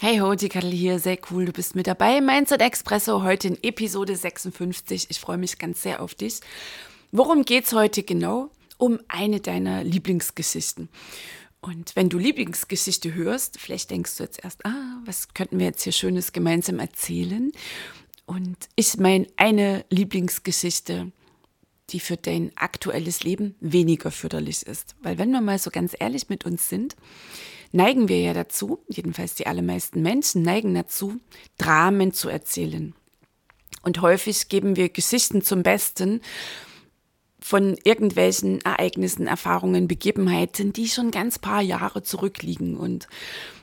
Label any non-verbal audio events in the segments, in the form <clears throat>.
Hey ho, die Kattel hier, sehr cool, du bist mit dabei. Mindset Expresso, heute in Episode 56. Ich freue mich ganz sehr auf dich. Worum geht's heute genau? Um eine deiner Lieblingsgeschichten. Und wenn du Lieblingsgeschichte hörst, vielleicht denkst du jetzt erst, ah, was könnten wir jetzt hier Schönes gemeinsam erzählen? Und ich meine eine Lieblingsgeschichte, die für dein aktuelles Leben weniger förderlich ist. Weil wenn wir mal so ganz ehrlich mit uns sind, neigen wir ja dazu, jedenfalls die allermeisten Menschen neigen dazu, Dramen zu erzählen. Und häufig geben wir Geschichten zum Besten von irgendwelchen Ereignissen, Erfahrungen, Begebenheiten, die schon ganz paar Jahre zurückliegen. Und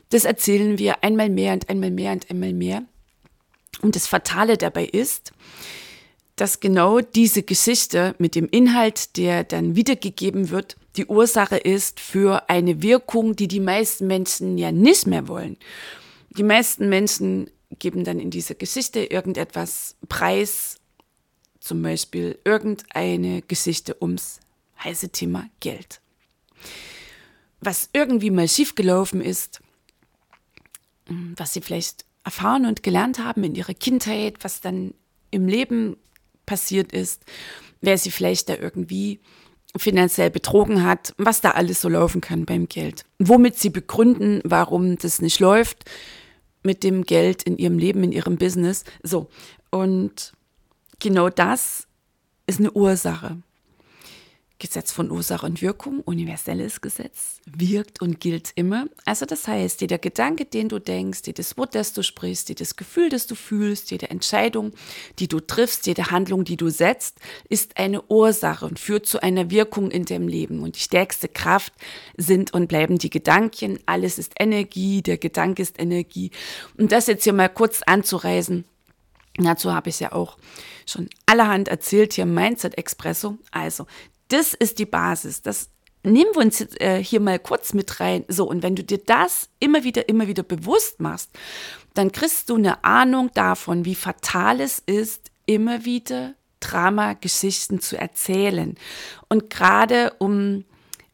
das erzählen wir einmal mehr und einmal mehr und einmal mehr. Und das Fatale dabei ist, dass genau diese Geschichte mit dem Inhalt, der dann wiedergegeben wird, die Ursache ist für eine Wirkung, die die meisten Menschen ja nicht mehr wollen. Die meisten Menschen geben dann in dieser Geschichte irgendetwas preis, zum Beispiel irgendeine Geschichte ums heiße Thema Geld. Was irgendwie mal schiefgelaufen ist, was sie vielleicht erfahren und gelernt haben in ihrer Kindheit, was dann im Leben passiert ist, wer sie vielleicht da irgendwie finanziell betrogen hat, was da alles so laufen kann beim Geld. Womit sie begründen, warum das nicht läuft mit dem Geld in ihrem Leben, in ihrem Business. So. Und genau das ist eine Ursache. Gesetz von Ursache und Wirkung, universelles Gesetz, wirkt und gilt immer. Also das heißt, jeder Gedanke, den du denkst, jedes Wort, das du sprichst, jedes Gefühl, das du fühlst, jede Entscheidung, die du triffst, jede Handlung, die du setzt, ist eine Ursache und führt zu einer Wirkung in deinem Leben. Und die stärkste Kraft sind und bleiben die Gedanken. Alles ist Energie, der Gedanke ist Energie. Und das jetzt hier mal kurz anzureisen, Dazu habe ich ja auch schon allerhand erzählt hier im Mindset Expresso. Also, das ist die Basis. Das nehmen wir uns äh, hier mal kurz mit rein. So, und wenn du dir das immer wieder, immer wieder bewusst machst, dann kriegst du eine Ahnung davon, wie fatal es ist, immer wieder Dramageschichten zu erzählen. Und gerade um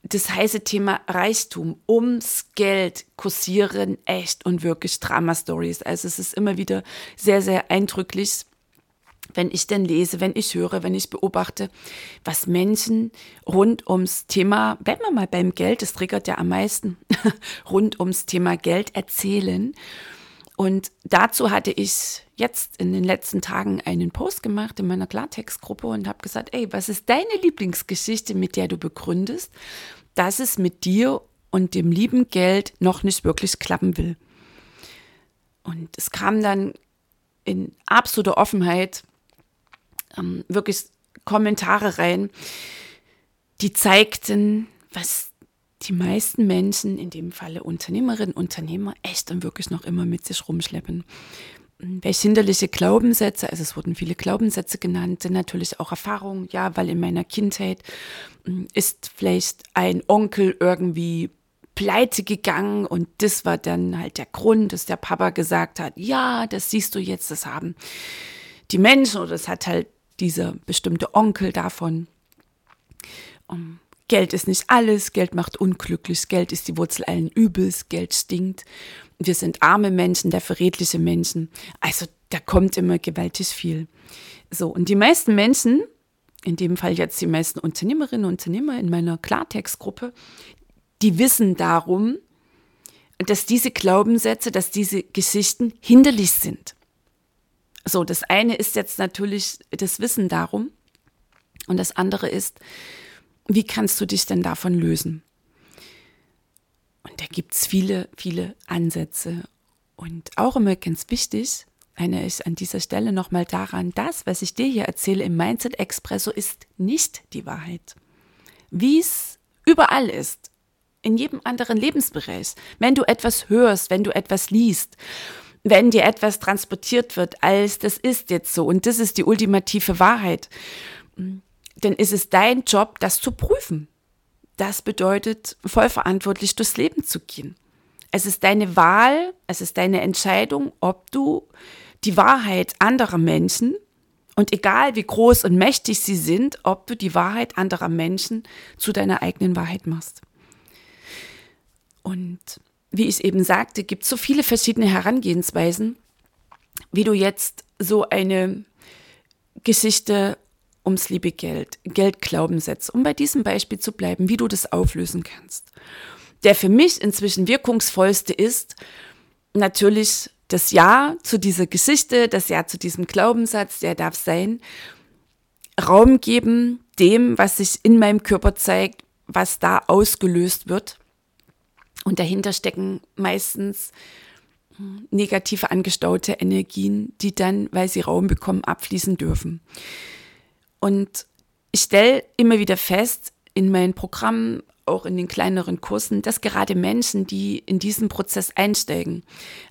das heiße Thema Reichtum, ums Geld kursieren echt und wirklich Drama-Stories. Also es ist immer wieder sehr, sehr eindrücklich wenn ich denn lese, wenn ich höre, wenn ich beobachte, was Menschen rund ums Thema, bleiben wir mal beim Geld, das triggert ja am meisten, <laughs> rund ums Thema Geld erzählen. Und dazu hatte ich jetzt in den letzten Tagen einen Post gemacht in meiner Klartextgruppe und habe gesagt, ey, was ist deine Lieblingsgeschichte, mit der du begründest, dass es mit dir und dem lieben Geld noch nicht wirklich klappen will? Und es kam dann in absoluter Offenheit ähm, wirklich Kommentare rein, die zeigten, was die meisten Menschen, in dem Falle Unternehmerinnen, Unternehmer, echt und wirklich noch immer mit sich rumschleppen. Welche hinderliche Glaubenssätze, also es wurden viele Glaubenssätze genannt, sind natürlich auch Erfahrungen, ja, weil in meiner Kindheit hm, ist vielleicht ein Onkel irgendwie pleite gegangen und das war dann halt der Grund, dass der Papa gesagt hat, ja, das siehst du jetzt, das haben die Menschen oder das hat halt dieser bestimmte Onkel davon. Um, Geld ist nicht alles, Geld macht unglücklich, Geld ist die Wurzel allen Übels, Geld stinkt. Wir sind arme Menschen, dafür redliche Menschen. Also da kommt immer gewaltig viel. So, und die meisten Menschen, in dem Fall jetzt die meisten Unternehmerinnen und Unternehmer in meiner Klartextgruppe, die wissen darum, dass diese Glaubenssätze, dass diese Geschichten hinderlich sind. So, das eine ist jetzt natürlich das Wissen darum und das andere ist, wie kannst du dich denn davon lösen? Und da gibt es viele, viele Ansätze. Und auch immer ganz wichtig, erinnere ich an dieser Stelle nochmal daran, das, was ich dir hier erzähle im Mindset Expresso, ist nicht die Wahrheit. Wie es überall ist, in jedem anderen Lebensbereich. Wenn du etwas hörst, wenn du etwas liest, wenn dir etwas transportiert wird als das ist jetzt so und das ist die ultimative Wahrheit, dann ist es dein Job, das zu prüfen. Das bedeutet, vollverantwortlich durchs Leben zu gehen. Es ist deine Wahl, es ist deine Entscheidung, ob du die Wahrheit anderer Menschen und egal wie groß und mächtig sie sind, ob du die Wahrheit anderer Menschen zu deiner eigenen Wahrheit machst. Und wie ich eben sagte, gibt es so viele verschiedene Herangehensweisen, wie du jetzt so eine Geschichte ums liebe Geld, Geldglaubenssätze, um bei diesem Beispiel zu bleiben, wie du das auflösen kannst. Der für mich inzwischen wirkungsvollste ist natürlich das Ja zu dieser Geschichte, das Ja zu diesem Glaubenssatz, der darf sein, Raum geben dem, was sich in meinem Körper zeigt, was da ausgelöst wird. Und dahinter stecken meistens negative angestaute Energien, die dann, weil sie Raum bekommen, abfließen dürfen. Und ich stelle immer wieder fest in meinen Programmen, auch in den kleineren Kursen, dass gerade Menschen, die in diesen Prozess einsteigen,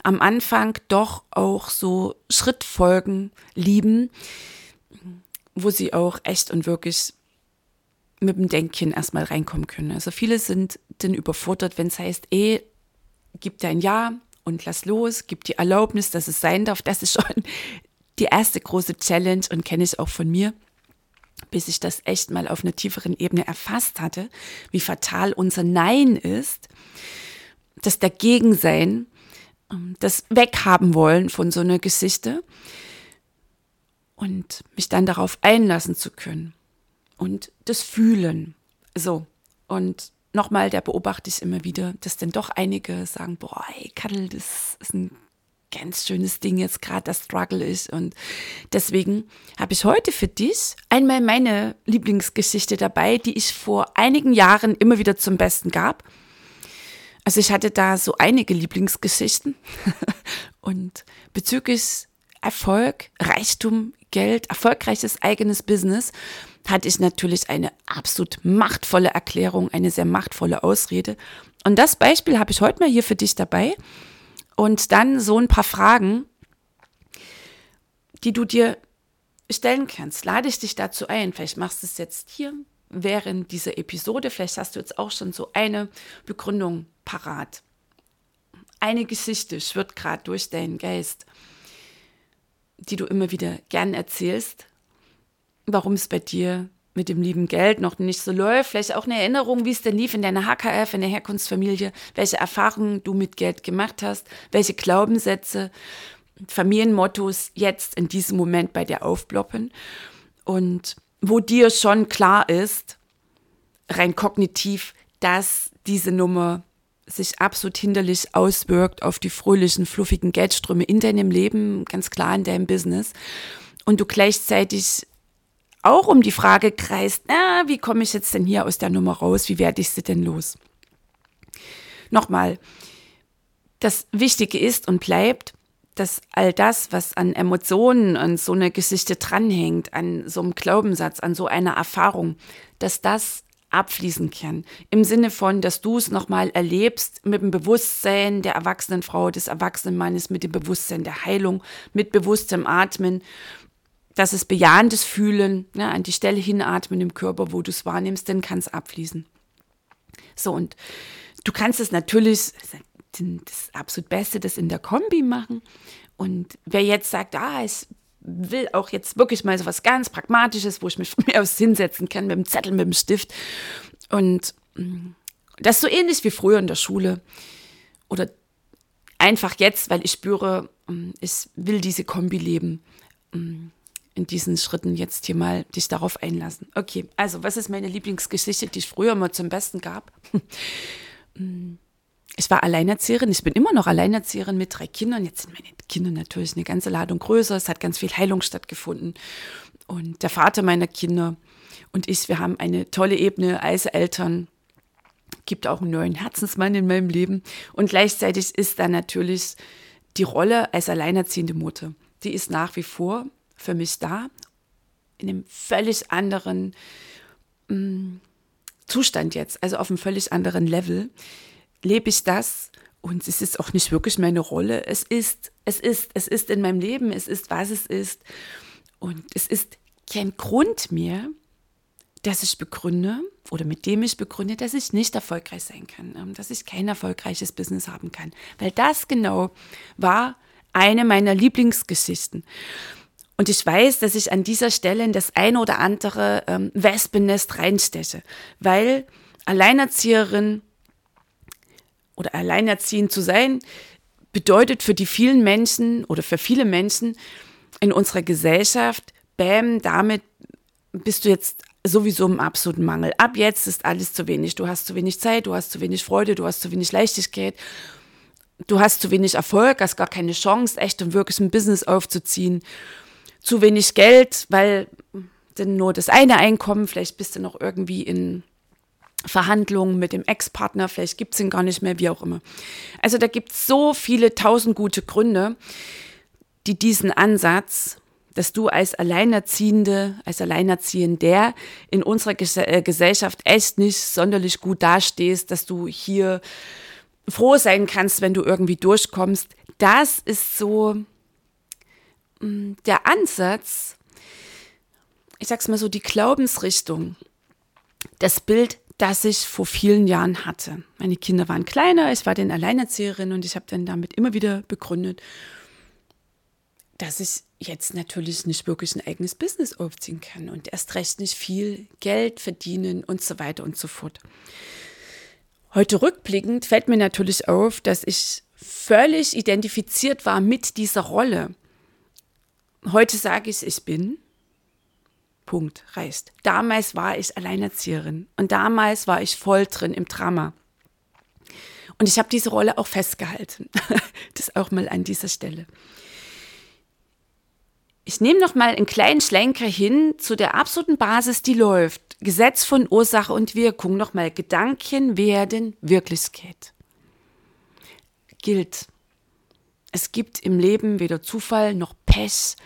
am Anfang doch auch so Schrittfolgen lieben, wo sie auch echt und wirklich mit dem Denkchen erstmal reinkommen können. Also viele sind dann überfordert, wenn es heißt, eh, gib dein Ja und lass los, gib die Erlaubnis, dass es sein darf. Das ist schon <laughs> die erste große Challenge und kenne ich auch von mir bis ich das echt mal auf einer tieferen Ebene erfasst hatte, wie fatal unser Nein ist, das Dagegensein, ähm, das Weghaben wollen von so einer Geschichte und mich dann darauf einlassen zu können und das Fühlen. So, und nochmal, da beobachte ich immer wieder, dass dann doch einige sagen, boah, ey, Kadel, das ist ein ganz schönes Ding jetzt gerade das Struggle ist. Und deswegen habe ich heute für dich einmal meine Lieblingsgeschichte dabei, die ich vor einigen Jahren immer wieder zum Besten gab. Also ich hatte da so einige Lieblingsgeschichten <laughs> und bezüglich Erfolg, Reichtum, Geld, erfolgreiches eigenes Business hatte ich natürlich eine absolut machtvolle Erklärung, eine sehr machtvolle Ausrede. Und das Beispiel habe ich heute mal hier für dich dabei. Und dann so ein paar Fragen, die du dir stellen kannst. Lade ich dich dazu ein. Vielleicht machst du es jetzt hier während dieser Episode. Vielleicht hast du jetzt auch schon so eine Begründung parat. Eine Geschichte schwirrt gerade durch deinen Geist, die du immer wieder gern erzählst, warum es bei dir mit dem lieben Geld noch nicht so läuft. Vielleicht auch eine Erinnerung, wie es denn lief in deiner HKF, in der Herkunftsfamilie, welche Erfahrungen du mit Geld gemacht hast, welche Glaubenssätze, Familienmottos jetzt in diesem Moment bei dir aufploppen. Und wo dir schon klar ist, rein kognitiv, dass diese Nummer sich absolut hinderlich auswirkt auf die fröhlichen, fluffigen Geldströme in deinem Leben, ganz klar in deinem Business. Und du gleichzeitig auch um die Frage kreist, na, wie komme ich jetzt denn hier aus der Nummer raus? Wie werde ich sie denn los? Nochmal, das Wichtige ist und bleibt, dass all das, was an Emotionen an so einer Geschichte dranhängt, an so einem Glaubenssatz, an so einer Erfahrung, dass das abfließen kann. Im Sinne von, dass du es nochmal erlebst mit dem Bewusstsein der erwachsenen Frau, des erwachsenen Mannes, mit dem Bewusstsein der Heilung, mit bewusstem Atmen das ist bejahendes Fühlen, ne, an die Stelle hinatmen im Körper, wo du es wahrnimmst, dann kann es abfließen. So, und du kannst es natürlich, das absolut Beste, das in der Kombi machen. Und wer jetzt sagt, ah, ich will auch jetzt wirklich mal so was ganz Pragmatisches, wo ich mich <laughs> von mir aus hinsetzen kann mit dem Zettel, mit dem Stift. Und mm, das ist so ähnlich wie früher in der Schule. Oder einfach jetzt, weil ich spüre, mm, ich will diese Kombi leben mm, in diesen Schritten jetzt hier mal dich darauf einlassen. Okay, also was ist meine Lieblingsgeschichte, die ich früher mal zum Besten gab? <laughs> Ich war Alleinerzieherin, ich bin immer noch Alleinerzieherin mit drei Kindern. Jetzt sind meine Kinder natürlich eine ganze Ladung größer. Es hat ganz viel Heilung stattgefunden. Und der Vater meiner Kinder und ich, wir haben eine tolle Ebene als Eltern. Gibt auch einen neuen Herzensmann in meinem Leben. Und gleichzeitig ist da natürlich die Rolle als alleinerziehende Mutter. Die ist nach wie vor für mich da. in einem völlig anderen mh, mm, Zustand jetzt, also auf einem völlig anderen Level, lebe ich das und es ist auch nicht wirklich meine Rolle. Es ist, es ist, es ist in meinem Leben, es ist, was es ist. Und es ist kein Grund mehr, dass ich begründe oder mit dem ich begründe, dass ich nicht erfolgreich sein kann, ähm, dass ich kein erfolgreiches Business haben kann. Weil das genau war eine meiner Lieblingsgeschichten. Und ich weiß, dass ich an dieser Stelle in das eine oder andere ähm, Wespennest reinsteche, weil Alleinerzieherin oder alleinerziehend zu sein bedeutet für die vielen Menschen oder für viele Menschen in unserer Gesellschaft, bäm, damit bist du jetzt sowieso im absoluten Mangel. Ab jetzt ist alles zu wenig. Du hast zu wenig Zeit, du hast zu wenig Freude, du hast zu wenig Leichtigkeit, du hast zu wenig Erfolg, hast gar keine Chance, echt und wirklich ein Business aufzuziehen. Zu wenig Geld, weil denn nur das eine Einkommen, vielleicht bist du noch irgendwie in Verhandlungen mit dem Ex-Partner, vielleicht gibt es ihn gar nicht mehr, wie auch immer. Also da gibt es so viele tausend gute Gründe, die diesen Ansatz dass du als Alleinerziehende, als Alleinerziehender in unserer Ges äh, Gesellschaft echt nicht sonderlich gut dastehst, dass du hier froh sein kannst, wenn du irgendwie durchkommst. Das ist so der Ansatz, ich sag's mal so, die Glaubensrichtung, das Bild, das ich vor vielen Jahren hatte. Meine Kinder waren kleiner, ich war den Alleinerzieherin und ich habe dann damit immer wieder begründet, dass ich jetzt natürlich nicht wirklich ein eigenes Business aufziehen kann und erst recht nicht viel Geld verdienen und so weiter und so fort. Heute rückblickend fällt mir natürlich auf, dass ich völlig identifiziert war mit dieser Rolle. Heute sage ich, ich bin. Punkt, reicht. Damals war ich Alleinerzieherin und damals war ich voll drin im Drama. Und ich habe diese Rolle auch festgehalten. <laughs> das auch mal an dieser Stelle. Ich nehme noch mal einen kleinen Schlenker hin zu der absoluten Basis, die läuft. Gesetz von Ursache und Wirkung. Noch mal Gedanken werden Wirklichkeit. Gilt. Es gibt im Leben weder Zufall noch Pech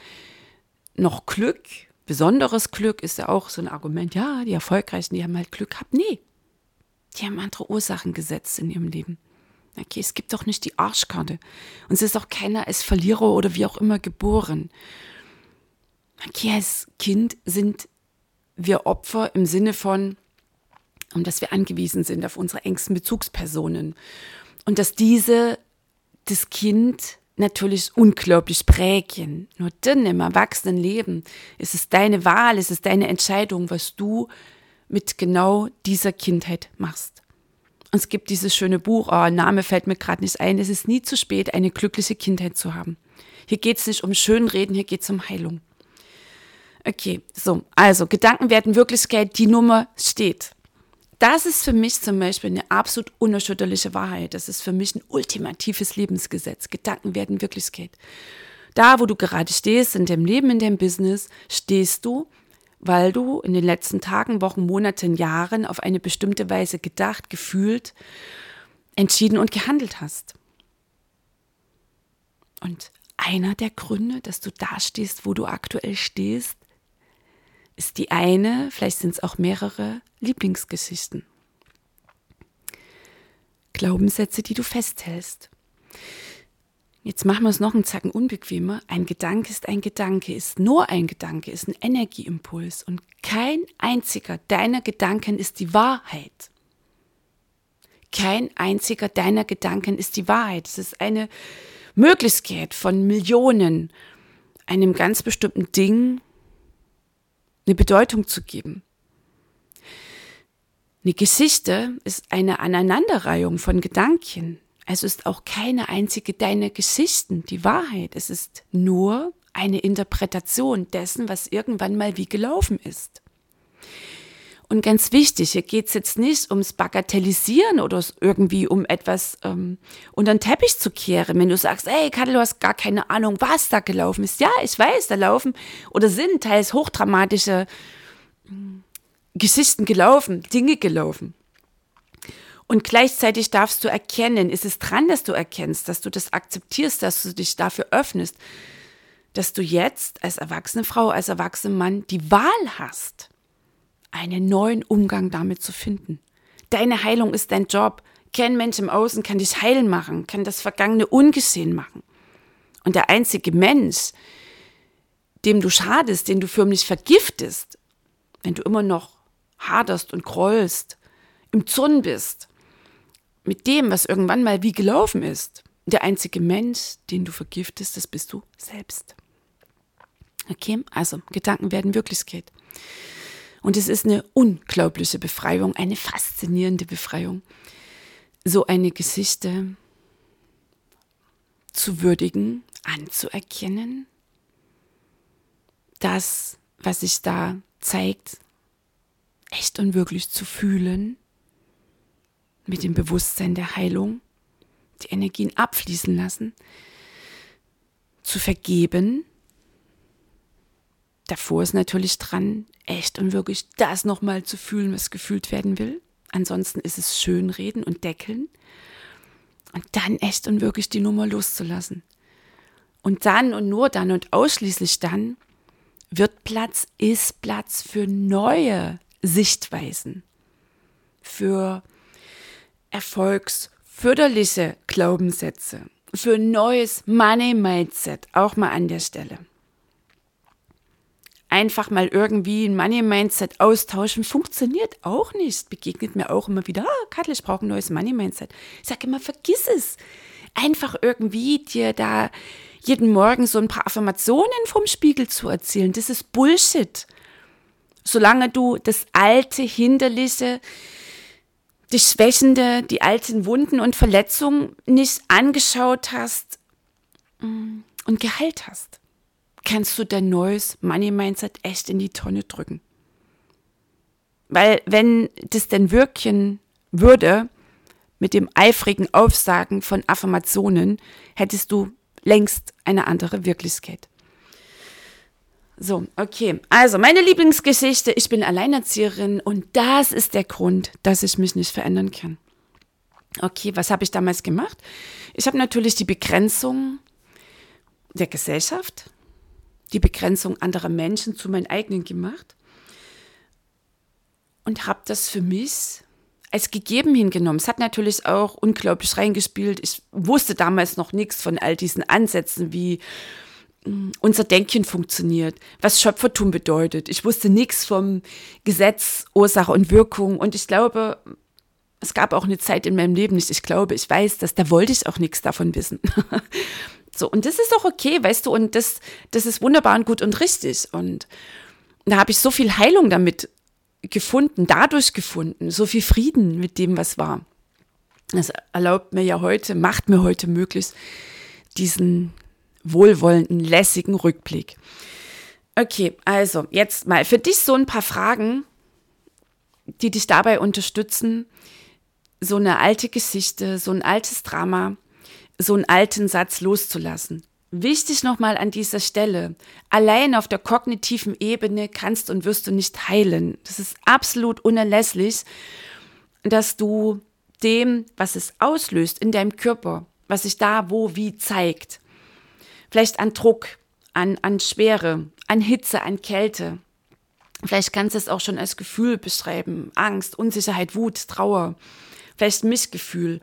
noch Glück. Besonderes Glück ist ja auch so ein Argument. Ja, die Erfolgreichen, die haben halt Glück gehabt. Nee, die haben andere Ursachen gesetzt in ihrem Leben. Okay, es gibt doch nicht die Arschkarte. Und es ist auch keiner als Verlierer oder wie auch immer geboren. Okay, als Kind sind wir Opfer im Sinne von, um dass wir angewiesen sind auf unsere engsten Bezugspersonen. Und dass diese das Kind natürlich unglaublich prägen. Nur dann im Erwachsenenleben ist es deine Wahl, ist es deine Entscheidung, was du mit genau dieser Kindheit machst. Und es gibt dieses schöne Buch, oh, Name fällt mir gerade nicht ein, es ist nie zu spät, eine glückliche Kindheit zu haben. Hier geht es nicht um Schönreden, hier geht es um Heilung. Okay, so, also Gedanken werden Wirklichkeit, die Nummer steht. Das ist für mich zum Beispiel eine absolut unerschütterliche Wahrheit. Das ist für mich ein ultimatives Lebensgesetz. Gedanken werden Wirklichkeit. Da, wo du gerade stehst, in deinem Leben, in deinem Business, stehst du, weil du in den letzten Tagen, Wochen, Monaten, Jahren auf eine bestimmte Weise gedacht, gefühlt, entschieden und gehandelt hast. Und einer der Gründe, dass du da stehst, wo du aktuell stehst, ist die eine, vielleicht sind es auch mehrere Lieblingsgeschichten. Glaubenssätze, die du festhältst. Jetzt machen wir es noch einen Zacken unbequemer. Ein Gedanke ist ein Gedanke, ist nur ein Gedanke, ist ein Energieimpuls und kein einziger deiner Gedanken ist die Wahrheit. Kein einziger deiner Gedanken ist die Wahrheit. Es ist eine Möglichkeit von Millionen, einem ganz bestimmten Ding eine Bedeutung zu geben. Eine Geschichte ist eine Aneinanderreihung von Gedanken. Also ist auch keine einzige deiner Geschichten die Wahrheit. Es ist nur eine Interpretation dessen, was irgendwann mal wie gelaufen ist. Und ganz wichtig, hier geht es jetzt nicht ums Bagatellisieren oder irgendwie um etwas ähm, unter den Teppich zu kehren. Wenn du sagst, ey, Kadel, du hast gar keine Ahnung, was da gelaufen ist. Ja, ich weiß, da laufen oder sind teils hochdramatische äh, Geschichten gelaufen, Dinge gelaufen. Und gleichzeitig darfst du erkennen, ist es dran, dass du erkennst, dass du das akzeptierst, dass du dich dafür öffnest, dass du jetzt als erwachsene Frau, als erwachsener Mann die Wahl hast, einen neuen Umgang damit zu finden. Deine Heilung ist dein Job. Kein Mensch im Außen kann dich heilen machen, kann das Vergangene ungesehen machen. Und der einzige Mensch, dem du schadest, den du förmlich vergiftest, wenn du immer noch haderst und grollst, im Zorn bist, mit dem, was irgendwann mal wie gelaufen ist, der einzige Mensch, den du vergiftest, das bist du selbst. Okay, also Gedanken werden Wirklichkeit. Und es ist eine unglaubliche Befreiung, eine faszinierende Befreiung, so eine Geschichte zu würdigen, anzuerkennen, das, was sich da zeigt, echt und wirklich zu fühlen, mit dem Bewusstsein der Heilung, die Energien abfließen lassen, zu vergeben. Davor ist natürlich dran, echt und wirklich das nochmal zu fühlen, was gefühlt werden will. Ansonsten ist es schönreden und deckeln. Und dann echt und wirklich die Nummer loszulassen. Und dann und nur dann und ausschließlich dann wird Platz, ist Platz für neue Sichtweisen, für erfolgsförderliche Glaubenssätze, für neues Money-Mindset, auch mal an der Stelle. Einfach mal irgendwie ein Money-Mindset austauschen, funktioniert auch nicht. Begegnet mir auch immer wieder, ah, Kattel, ich brauche ein neues Money-Mindset. Ich sage immer, vergiss es. Einfach irgendwie dir da jeden Morgen so ein paar Affirmationen vom Spiegel zu erzählen, das ist Bullshit. Solange du das alte, hinderliche, die Schwächende, die alten Wunden und Verletzungen nicht angeschaut hast mm, und geheilt hast, kannst du dein neues Money Mindset echt in die Tonne drücken. Weil wenn das denn wirken würde, mit dem eifrigen Aufsagen von Affirmationen, hättest du längst eine andere Wirklichkeit. So, okay. Also, meine Lieblingsgeschichte, ich bin Alleinerzieherin und das ist der Grund, dass ich mich nicht verändern kann. Okay, was habe ich damals gemacht? Ich habe natürlich die Begrenzung der Gesellschaft, die Begrenzung anderer Menschen zu meinen eigenen gemacht und habe das für mich als gegeben hingenommen. Es hat natürlich auch unglaublich reingespielt. Ich wusste damals noch nichts von all diesen Ansätzen, wie mm, unser Denken funktioniert, was Schöpfertum bedeutet. Ich wusste nichts vom Gesetz, Ursache und Wirkung. Und ich glaube, es gab auch eine Zeit in meinem Leben nicht. Ich glaube, ich weiß das, da wollte ich auch nichts davon wissen. <laughs> so, und das ist auch okay, weißt du, und das, das ist wunderbar und gut und richtig. Und da habe ich so viel Heilung damit gefunden, dadurch gefunden, so viel Frieden mit dem, was war. Das erlaubt mir ja heute, macht mir heute möglich, diesen wohlwollenden, lässigen Rückblick. Okay, also jetzt mal für dich so ein paar Fragen, die dich dabei unterstützen, so eine alte Geschichte, so ein altes Drama, so einen alten Satz loszulassen. Wichtig nochmal an dieser Stelle, allein auf der kognitiven Ebene kannst und wirst du nicht heilen. Das ist absolut unerlässlich, dass du dem, was es auslöst in deinem Körper, was sich da wo wie zeigt, vielleicht an Druck, an, an Schwere, an Hitze, an Kälte, vielleicht kannst du es auch schon als Gefühl beschreiben, Angst, Unsicherheit, Wut, Trauer, vielleicht Missgefühl.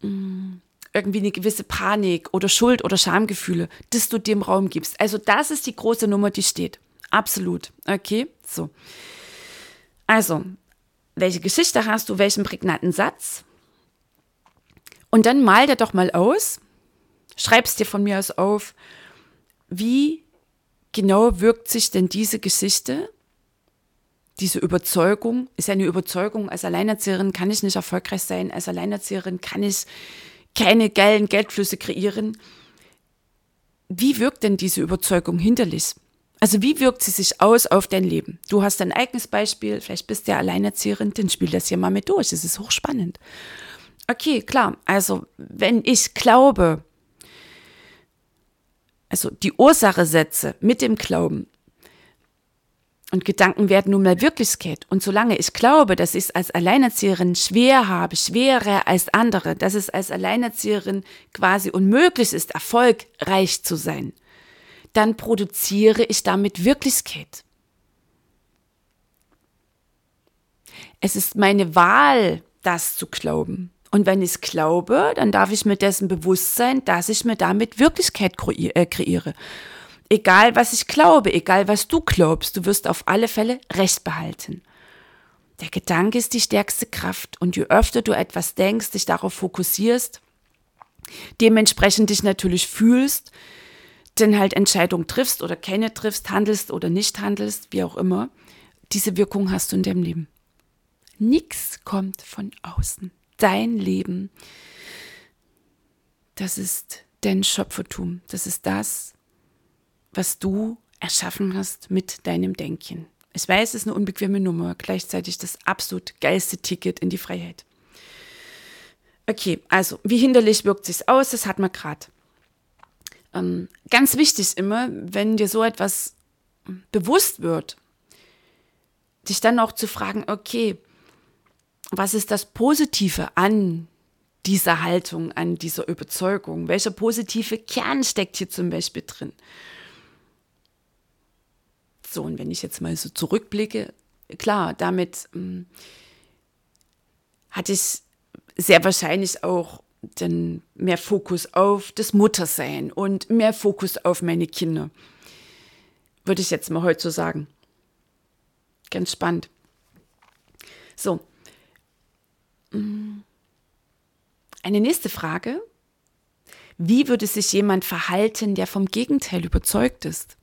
Mm irgendwie eine gewisse Panik oder Schuld oder Schamgefühle, dass du dem Raum gibst. Also das ist die große Nummer, die steht. Absolut. Okay, so. Also, welche Geschichte hast du, welchen prägnanten Satz? Und dann mal dir doch mal aus, schreibst dir von mir aus auf, wie genau wirkt sich denn diese Geschichte, diese Überzeugung, ist eine Überzeugung, als Alleinerzieherin kann ich nicht erfolgreich sein, als Alleinerzieherin kann ich keine geilen Geldflüsse kreieren. Wie wirkt denn diese Überzeugung hinterlich? Also wie wirkt sie sich aus auf dein Leben? Du hast ein eigenes Beispiel, vielleicht bist du ja Alleinerzieherin, dann spiel das hier mal mit durch. Es ist hochspannend. Okay, klar. Also wenn ich glaube, also die Ursache setze mit dem Glauben, und Gedanken werden nun mal Wirklichkeit. Und solange ich glaube, dass ich es als Alleinerzieherin schwer habe, schwerer als andere, dass es als Alleinerzieherin quasi unmöglich ist, erfolgreich zu sein, dann produziere ich damit Wirklichkeit. Es ist meine Wahl, das zu glauben. Und wenn ich es glaube, dann darf ich mir dessen bewusst sein, dass ich mir damit Wirklichkeit äh, kreiere. Egal, was ich glaube, egal, was du glaubst, du wirst auf alle Fälle Recht behalten. Der Gedanke ist die stärkste Kraft und je öfter du etwas denkst, dich darauf fokussierst, dementsprechend dich natürlich fühlst, denn halt Entscheidungen triffst oder keine triffst, handelst oder nicht handelst, wie auch immer, diese Wirkung hast du in deinem Leben. Nichts kommt von außen. Dein Leben, das ist dein Schöpfertum. Das ist das, was du erschaffen hast mit deinem Denken. Ich weiß, es ist eine unbequeme Nummer, gleichzeitig das absolut geilste Ticket in die Freiheit. Okay, also wie hinderlich wirkt sich aus, das hat man gerade. Ähm, ganz wichtig immer, wenn dir so etwas bewusst wird, dich dann auch zu fragen, okay, was ist das Positive an dieser Haltung, an dieser Überzeugung? Welcher positive Kern steckt hier zum Beispiel drin? So, und wenn ich jetzt mal so zurückblicke, klar, damit hm, hatte ich sehr wahrscheinlich auch dann mehr Fokus auf das Muttersein und mehr Fokus auf meine Kinder. Würde ich jetzt mal heute so sagen. Ganz spannend. So. Eine nächste Frage. Wie würde sich jemand verhalten, der vom Gegenteil überzeugt ist?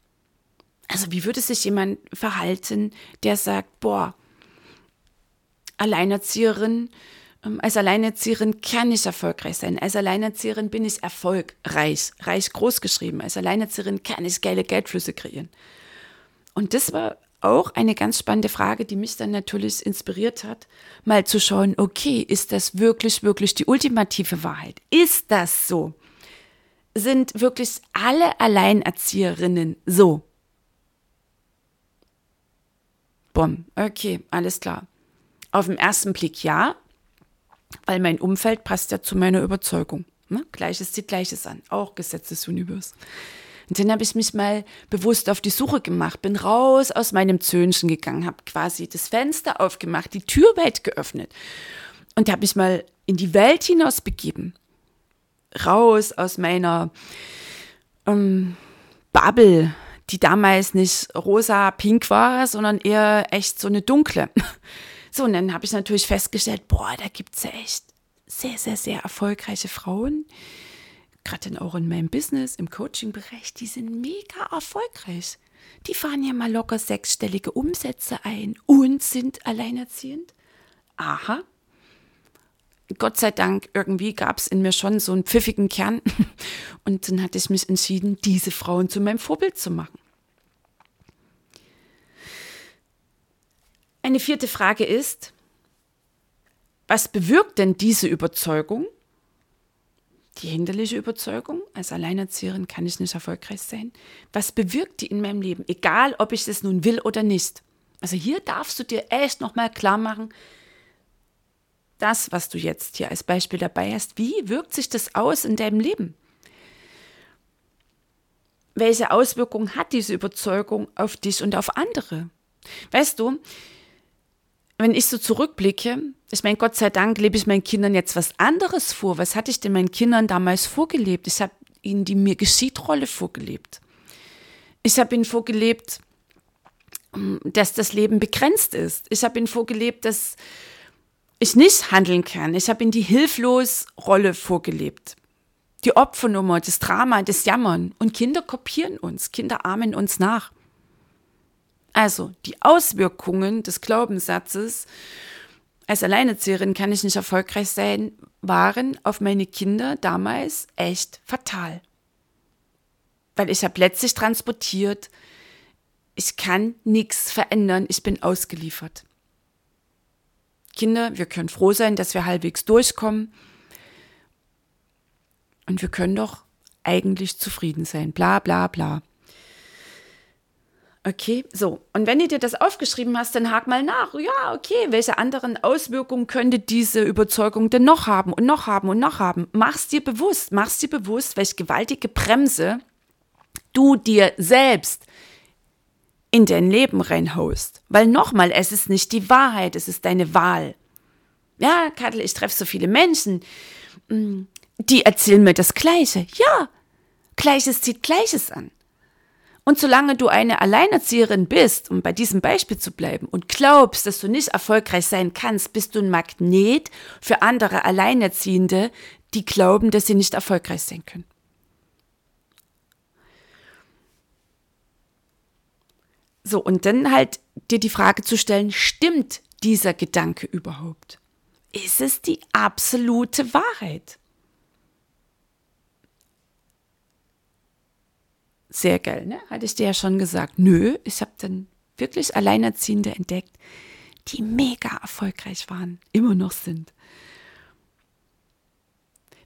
Also wie würde sich jemand verhalten, der sagt, boah, Alleinerzieherin, ähm, als Alleinerzieherin kann ich erfolgreich sein. Als Alleinerzieherin bin ich erfolgreich, reich groß geschrieben. Als Alleinerzieherin kann ich geile Geldflüsse kreieren. Und das war auch eine ganz spannende Frage, die mich dann natürlich inspiriert hat, mal zu schauen, okay, ist das wirklich, wirklich die ultimative Wahrheit? Ist das so? Sind wirklich alle Alleinerzieherinnen so? Bom, okay, alles klar. Auf den ersten Blick ja, weil mein Umfeld passt ja zu meiner Überzeugung. Ne? Gleiches zieht Gleiches an, auch Gesetz des Universums. Und dann habe ich mich mal bewusst auf die Suche gemacht, bin raus aus meinem Zöhnchen gegangen, habe quasi das Fenster aufgemacht, die Tür weit geöffnet und habe mich mal in die Welt hinaus begeben. Raus aus meiner ähm, Bubble, die damals nicht rosa, pink war, sondern eher echt so eine dunkle. <laughs> So, und dann habe ich natürlich festgestellt, boah, da gibt es ja echt sehr, sehr, sehr erfolgreiche Frauen, gerade dann auch in meinem Business, im Coaching-Bereich, die sind mega erfolgreich. Die fahren ja mal locker sechsstellige Umsätze ein und sind alleinerziehend. Aha. Gott sei Dank, irgendwie gab es in mir schon so einen pfiffigen Kern. <laughs> Und dann hatte ich mich entschieden, diese Frauen zu meinem Vorbild zu machen. Eine vierte Frage ist, was bewirkt denn diese Überzeugung? Die hinderliche Überzeugung, als Alleinerzieherin kann ich nicht erfolgreich sein. Was bewirkt die in meinem Leben? Egal, ob ich das nun will oder nicht. Also hier darfst du dir echt nochmal klar machen, das, was du jetzt hier als Beispiel dabei hast, wie wirkt sich das aus in deinem Leben? Welche Auswirkungen hat diese Überzeugung auf dich und auf andere? Weißt du, wenn ich so zurückblicke, ich meine, Gott sei Dank lebe ich meinen Kindern jetzt was anderes vor. Was hatte ich denn meinen Kindern damals vorgelebt? Ich habe ihnen die mir geschieht-Rolle vorgelebt. Ich habe ihnen vorgelebt, ähm, dass das Leben begrenzt ist. Ich habe ihnen vorgelebt, dass ich nicht handeln kann. Ich habe ihnen die Hilflos-Rolle vorgelebt. Die Opfernummer, das Drama, das Jammern. Und Kinder kopieren uns, Kinder ahmen uns nach. Also die Auswirkungen des Glaubenssatzes, als Alleinerzieherin kann ich nicht erfolgreich sein, waren auf meine Kinder damals echt fatal. Weil ich habe letztlich transportiert, ich kann nichts verändern, ich bin ausgeliefert. Kinder, wir können froh sein, dass wir halbwegs durchkommen. Und wir können doch eigentlich zufrieden sein. Bla bla bla. Okay, so. Und wenn du dir das aufgeschrieben hast, dann hak mal nach. Ja, okay, welche anderen Auswirkungen könnte diese Überzeugung denn noch haben und noch haben und noch haben? Mach's dir bewusst, mach's dir bewusst, welche gewaltige Bremse du dir selbst in dein Leben reinhaust. Weil nochmal, es ist nicht die Wahrheit, es ist deine Wahl. Ja, Kattel, ich treffe so viele Menschen, mm, die erzählen mir das Gleiche. Ja, Gleiches zieht Gleiches an. Und solange du eine Alleinerzieherin bist, um bei diesem Beispiel zu bleiben, und glaubst, dass du nicht erfolgreich sein kannst, bist du ein Magnet für andere Alleinerziehende, die glauben, dass sie nicht erfolgreich sein können. So, und dann halt dir die Frage zu stellen, stimmt dieser Gedanke überhaupt? Ist es die absolute Wahrheit? Sehr geil, ne? Hatte ich dir ja schon gesagt. Nö, ich habe dann wirklich Alleinerziehende entdeckt, die mega erfolgreich waren, immer noch sind.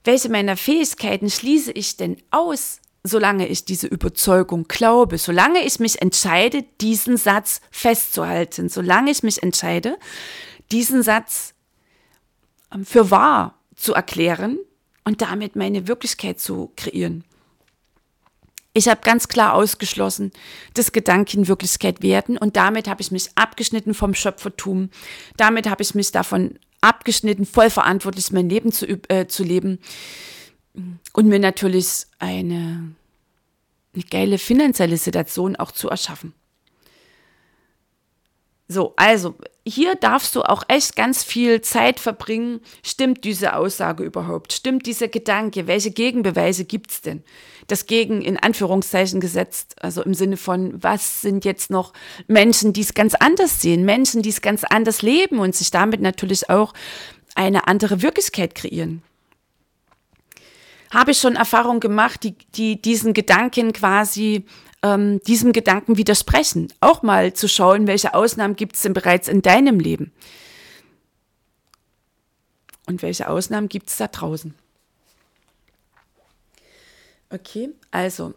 Welche meiner Fähigkeiten schließe ich denn aus, solange ich diese Überzeugung glaube, solange ich mich entscheide, diesen Satz festzuhalten, solange ich mich entscheide, diesen Satz ähm, für wahr zu erklären und damit meine Wirklichkeit zu kreieren. Ich habe ganz klar ausgeschlossen, dass Gedanken Wirklichkeit werden und damit habe ich mich abgeschnitten vom Schöpfertum. Damit habe ich mich davon abgeschnitten, voll verantwortlich mein Leben zu, äh, zu leben und mir natürlich eine, eine geile finanzielle Situation auch zu erschaffen. So, also hier darfst du auch echt ganz viel Zeit verbringen. Stimmt diese Aussage überhaupt? Stimmt dieser Gedanke? Welche Gegenbeweise gibt es denn? Das Gegen in Anführungszeichen gesetzt, also im Sinne von, was sind jetzt noch Menschen, die es ganz anders sehen, Menschen, die es ganz anders leben und sich damit natürlich auch eine andere Wirklichkeit kreieren habe ich schon Erfahrungen gemacht, die, die diesen Gedanken quasi ähm, diesem Gedanken widersprechen. Auch mal zu schauen, welche Ausnahmen gibt es denn bereits in deinem Leben. Und welche Ausnahmen gibt es da draußen. Okay, also.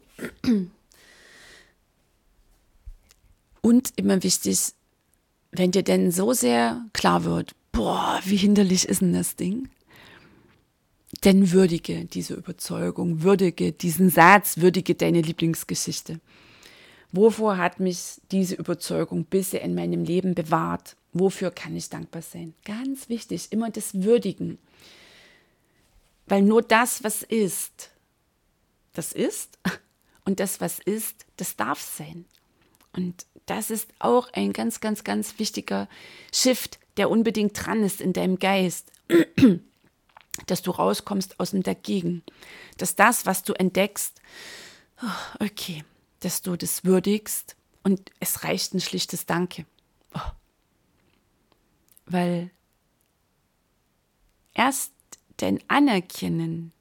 Und immer wichtig, wenn dir denn so sehr klar wird, boah, wie hinderlich ist denn das Ding? Denn würdige diese Überzeugung, würdige diesen Satz, würdige deine Lieblingsgeschichte. Wovor hat mich diese Überzeugung bisher in meinem Leben bewahrt? Wofür kann ich dankbar sein? Ganz wichtig, immer das Würdigen. Weil nur das, was ist, das ist. <laughs> Und das, was ist, das darf sein. Und das ist auch ein ganz, ganz, ganz wichtiger Shift, der unbedingt dran ist in deinem Geist <clears throat> dass du rauskommst aus dem Dagegen, dass das, was du entdeckst, oh, okay, dass du das würdigst und es reicht ein schlichtes Danke. Oh. Weil erst dein Anerkennen,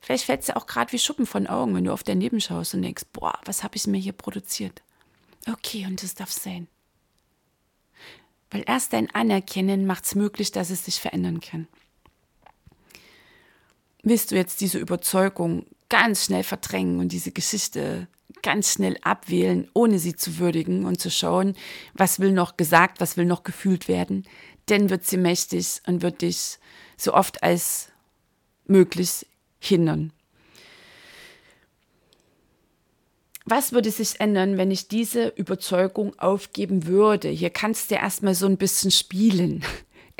vielleicht fällt es dir auch gerade wie Schuppen von Augen, wenn du auf dein Leben schaust und denkst, boah, was habe ich mir hier produziert? Okay, und das darf sein. Weil erst dein Anerkennen macht es möglich, dass es sich verändern kann willst du jetzt diese Überzeugung ganz schnell verdrängen und diese Geschichte ganz schnell abwählen, ohne sie zu würdigen und zu schauen, was will noch gesagt, was will noch gefühlt werden, dann wird sie mächtig und wird dich so oft als möglich hindern. Was würde sich ändern, wenn ich diese Überzeugung aufgeben würde? Hier kannst du erstmal so ein bisschen spielen.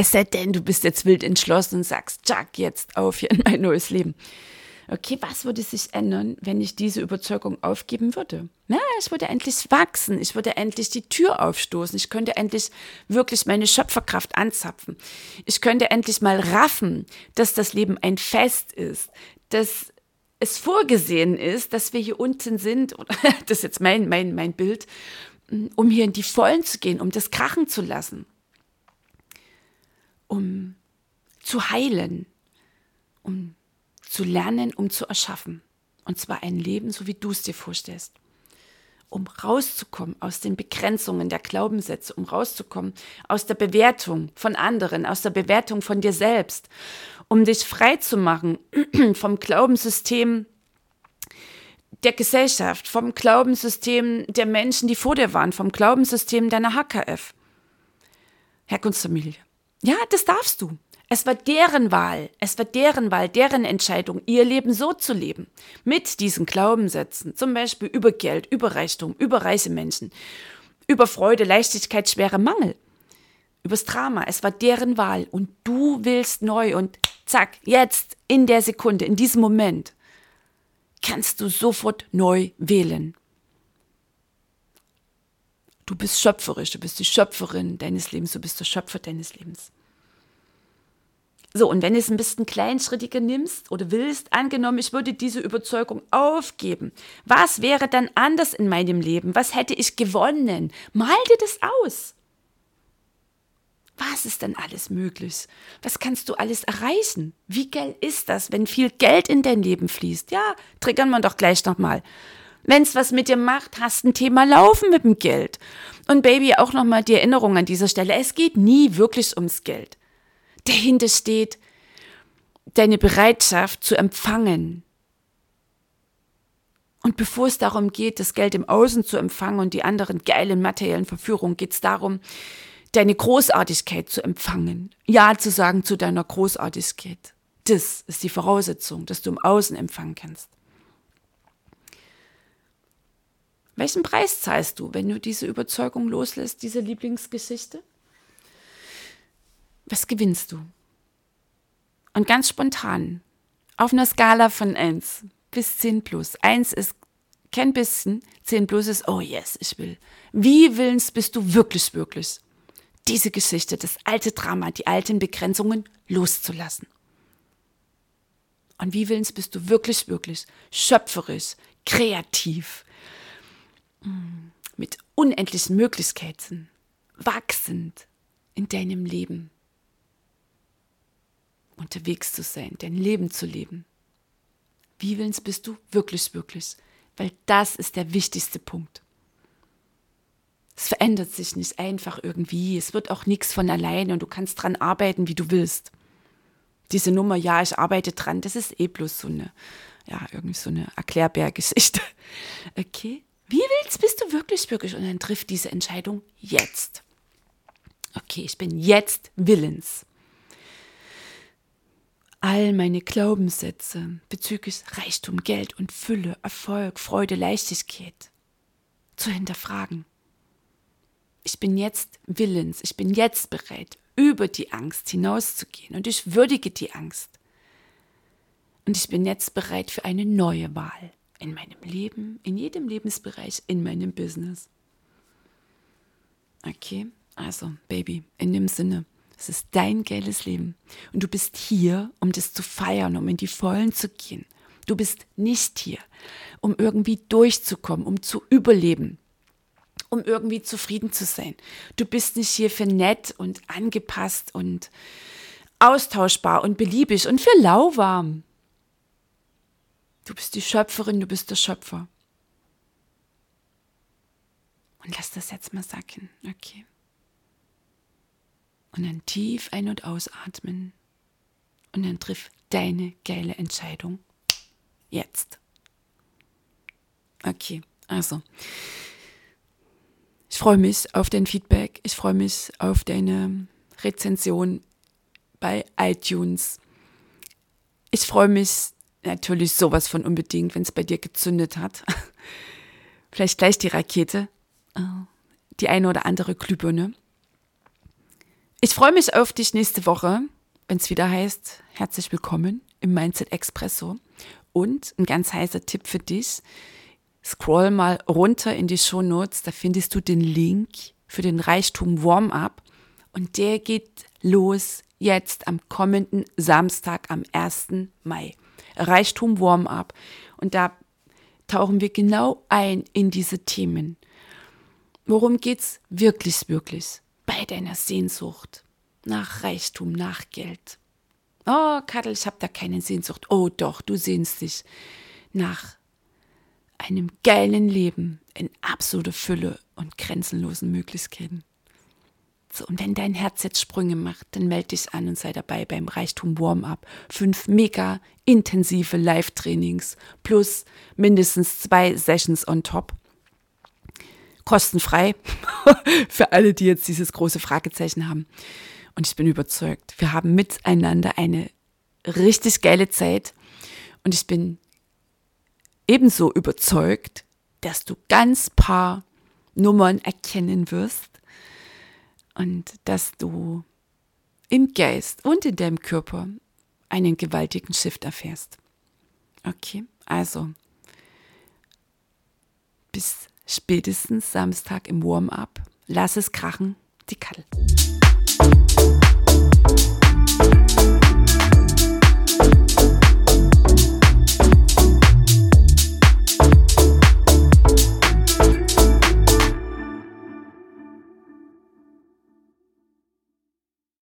Es sei denn, du bist jetzt wild entschlossen und sagst, Jack, jetzt auf hier in mein neues Leben. Okay, was würde sich ändern, wenn ich diese Überzeugung aufgeben würde? Na, ich würde endlich wachsen, ich würde endlich die Tür aufstoßen, ich könnte endlich wirklich meine Schöpferkraft anzapfen. Ich könnte endlich mal raffen, dass das Leben ein Fest ist, dass es vorgesehen ist, dass wir hier unten sind, <laughs> das ist jetzt mein, mein, mein Bild, um hier in die Vollen zu gehen, um das krachen zu lassen um zu heilen, um zu lernen, um zu erschaffen. Und zwar ein Leben, so wie du es dir vorstellst. Um rauszukommen aus den Begrenzungen der Glaubenssätze, um rauszukommen aus der Bewertung von anderen, aus der Bewertung von dir selbst, um dich frei zu machen <clears throat> vom Glaubenssystem der Gesellschaft, vom Glaubenssystem der Menschen, die vor dir waren, vom Glaubenssystem deiner HKF. Herkunftsfamilie. Ja, das darfst du. Es war deren Wahl, es war deren Wahl, deren Entscheidung, ihr Leben so zu leben. Mit diesen Glaubenssätzen, zum Beispiel über Geld, über Reichtum, über reiche Menschen, über Freude, Leichtigkeit, schwere Mangel, übers Drama. Es war deren Wahl und du willst neu und zack, jetzt, in der Sekunde, in diesem Moment, kannst du sofort neu wählen. Du bist schöpferisch, du bist die Schöpferin deines Lebens, du bist der Schöpfer deines Lebens. So, und wenn du es ein bisschen kleinschrittiger nimmst oder willst, angenommen, ich würde diese Überzeugung aufgeben, was wäre dann anders in meinem Leben? Was hätte ich gewonnen? Mal dir das aus. Was ist denn alles möglich? Was kannst du alles erreichen? Wie geil ist das, wenn viel Geld in dein Leben fließt? Ja, triggern wir doch gleich nochmal. Wenn es was mit dir macht, hast ein Thema laufen mit dem Geld. Und Baby, auch nochmal die Erinnerung an dieser Stelle. Es geht nie wirklich ums Geld dahinter steht deine Bereitschaft zu empfangen. Und bevor es darum geht, das Geld im Außen zu empfangen und die anderen geilen materiellen Verführungen, geht es darum, deine Großartigkeit zu empfangen. Ja zu sagen zu deiner Großartigkeit. Das ist die Voraussetzung, dass du im Außen empfangen kannst. Welchen Preis zahlst du, wenn du diese Überzeugung loslässt, diese Lieblingsgeschichte? was gewinnst du? Und ganz spontan, auf einer Skala von 1 bis 10 plus. 1 ist kein bisschen, 10 plus ist, oh yes, ich will. Wie willens bist du wirklich, wirklich? Diese Geschichte, das alte Drama, die alten Begrenzungen loszulassen. Und wie willens bist du wirklich, wirklich schöpferisch, kreativ, mit unendlichen Möglichkeiten, wachsend in deinem Leben unterwegs zu sein, dein Leben zu leben. Wie willens bist du wirklich, wirklich? Weil das ist der wichtigste Punkt. Es verändert sich nicht einfach irgendwie. Es wird auch nichts von alleine und du kannst dran arbeiten, wie du willst. Diese Nummer, ja, ich arbeite dran, das ist eh bloß so eine, ja, irgendwie so eine Erklärbärgeschichte. <laughs> Okay? Wie willst bist du wirklich, wirklich? Und dann trifft diese Entscheidung jetzt. Okay, ich bin jetzt willens all meine Glaubenssätze bezüglich Reichtum, Geld und Fülle, Erfolg, Freude, Leichtigkeit zu hinterfragen. Ich bin jetzt willens, ich bin jetzt bereit, über die Angst hinauszugehen und ich würdige die Angst. Und ich bin jetzt bereit für eine neue Wahl in meinem Leben, in jedem Lebensbereich, in meinem Business. Okay, also Baby, in dem Sinne, es ist dein geiles Leben. Und du bist hier, um das zu feiern, um in die Vollen zu gehen. Du bist nicht hier, um irgendwie durchzukommen, um zu überleben, um irgendwie zufrieden zu sein. Du bist nicht hier für nett und angepasst und austauschbar und beliebig und für lauwarm. Du bist die Schöpferin, du bist der Schöpfer. Und lass das jetzt mal sacken, okay? Und dann tief ein- und ausatmen. Und dann triff deine geile Entscheidung. Jetzt. Okay, also. Ich freue mich auf dein Feedback. Ich freue mich auf deine Rezension bei iTunes. Ich freue mich natürlich sowas von unbedingt, wenn es bei dir gezündet hat. <laughs> Vielleicht gleich die Rakete, äh, die eine oder andere Glühbirne. Ich freue mich auf dich nächste Woche, wenn es wieder heißt, herzlich willkommen im Mindset Expresso. Und ein ganz heißer Tipp für dich, scroll mal runter in die Show Notes, da findest du den Link für den Reichtum Warm-up und der geht los jetzt am kommenden Samstag am 1. Mai. Reichtum Warm-up und da tauchen wir genau ein in diese Themen. Worum geht's wirklich, wirklich? bei deiner Sehnsucht nach Reichtum, nach Geld. Oh, Kadel, ich habe da keine Sehnsucht. Oh doch, du sehnst dich nach einem geilen Leben in absoluter Fülle und grenzenlosen Möglichkeiten. So, und wenn dein Herz jetzt Sprünge macht, dann melde dich an und sei dabei beim Reichtum Warm-up. Fünf mega intensive Live-Trainings plus mindestens zwei Sessions on top kostenfrei <laughs> für alle, die jetzt dieses große Fragezeichen haben. Und ich bin überzeugt, wir haben miteinander eine richtig geile Zeit. Und ich bin ebenso überzeugt, dass du ganz paar Nummern erkennen wirst und dass du im Geist und in deinem Körper einen gewaltigen Shift erfährst. Okay, also bis spätestens Samstag im Warm-up. Lass es krachen, die Kattel.